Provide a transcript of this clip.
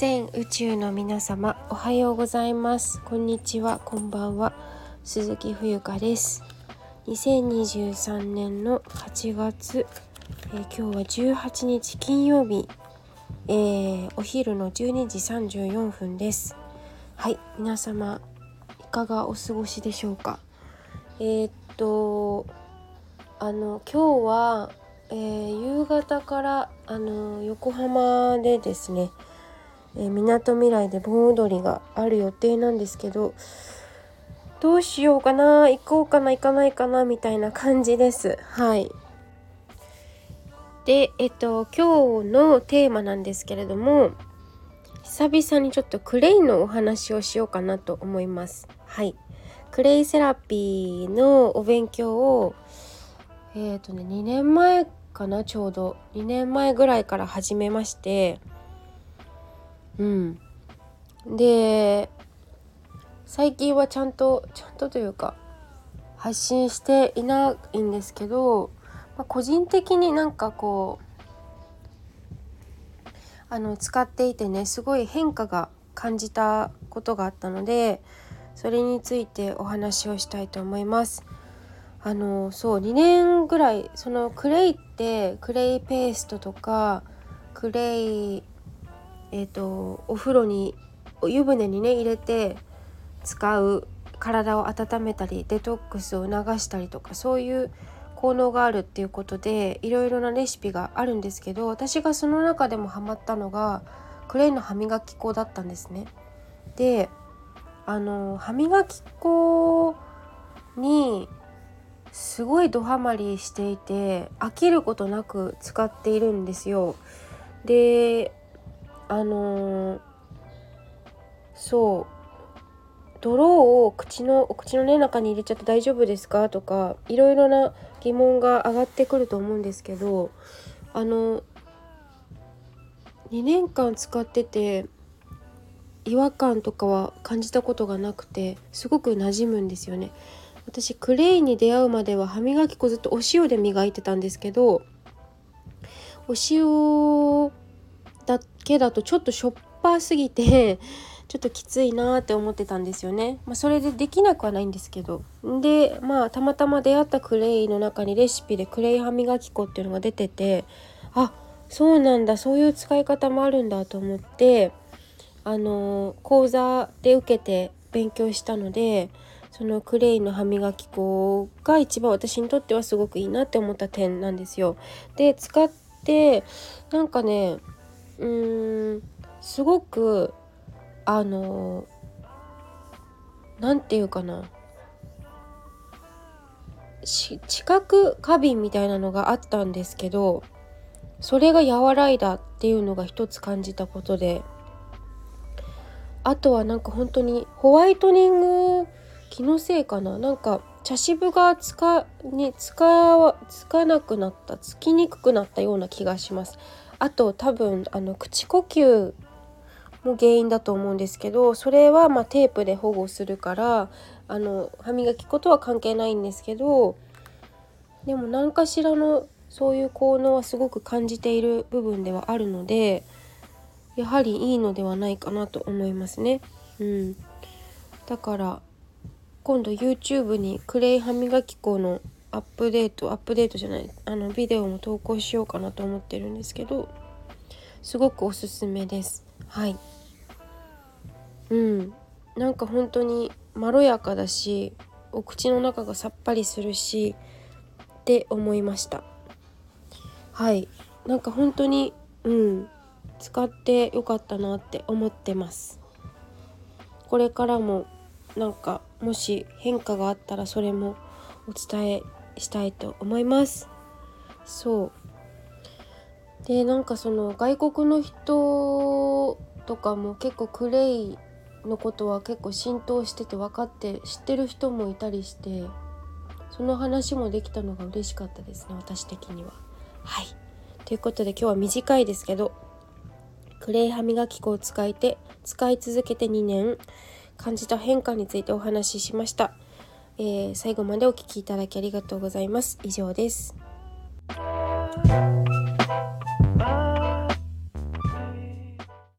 全宇宙の皆様おはようございます。こんにちはこんばんは。鈴木冬香です。2023年の8月、えー、今日は18日金曜日、えー、お昼の12時34分です。はい皆様いかがお過ごしでしょうか？えー、っとあの今日はえー、夕方からあの横浜でですねえみなとみらいで盆踊りがある予定なんですけどどうしようかな行こうかな行かないかなみたいな感じです。はい。でえっと今日のテーマなんですけれども久々にちょっとクレイのお話をしようかなと思います。はい。クレイセラピーのお勉強をえっ、ー、とね2年前かなちょうど。2年前ぐらいから始めましてうんで最近はちゃんとちゃんとというか発信していないんですけど、まあ、個人的になんかこうあの使っていてねすごい変化が感じたことがあったのでそれについてお話をしたいと思います。あのそう2年ぐらいそのクレイってクレイペーストとかクレイえっ、ー、とお風呂に湯船にね入れて使う体を温めたりデトックスを促したりとかそういう効能があるっていうことでいろいろなレシピがあるんですけど私がその中でもハマったのがクレイの歯磨き粉だったんですね。であの歯磨き粉にすごいドハマりしていて飽きることなく使っているんですよ。であのー、そう泥を口のお口の、ね、中に入れちゃって大丈夫ですか？とかいろいろな疑問が上がってくると思うんですけどあの2年間使ってて違和感とかは感じたことがなくてすごく馴染むんですよね。私クレイに出会うまでは歯磨き粉ずっとお塩で磨いてたんですけどお塩だけだとちょっとしょっぱすぎて ちょっときついなって思ってたんですよね。まあ、それでできなくはないんですけど。でまあたまたま出会ったクレイの中にレシピでクレイ歯磨き粉っていうのが出ててあそうなんだそういう使い方もあるんだと思ってあの講座で受けて勉強したのでそのクレイの歯磨き粉が一番私にとってはすごくいいなって思った点なんですよ。で使ってなんかねうーん。すごくあの何て言うかな。知覚過敏みたいなのがあったんですけどそれが和らいだっていうのが一つ感じたことで。あとはなんか本当にホワイトニング気のせいかな。なんか茶渋がつかにつかつかなくなったつきにくくなったような気がします。あと多分あの口呼吸も原因だと思うんですけどそれはまテープで保護するからあの歯磨き粉とは関係ないんですけどでも何かしらのそういう効能はすごく感じている部分ではあるのでやはりいいのではないかなと思いますね。うん、だから今度 YouTube にクレイ歯磨き粉のアップデートアップデートじゃないあのビデオも投稿しようかなと思ってるんですけどすごくおすすめです。はい。うん。なんか本当にまろやかだしお口の中がさっぱりするしって思いました。はい。なんか本当にうん。使ってよかったなって思ってます。これからもなんかもし変化があったらそれもお伝えしたいと思いますそうでなんかその外国の人とかも結構クレイのことは結構浸透してて分かって知ってる人もいたりしてその話もできたのが嬉しかったですね私的には。はいということで今日は短いですけどクレイ歯磨き粉を使いて使い続けて2年感じた変化についてお話ししました。えー、最後までお聴きいただきありがとうございます。以上です。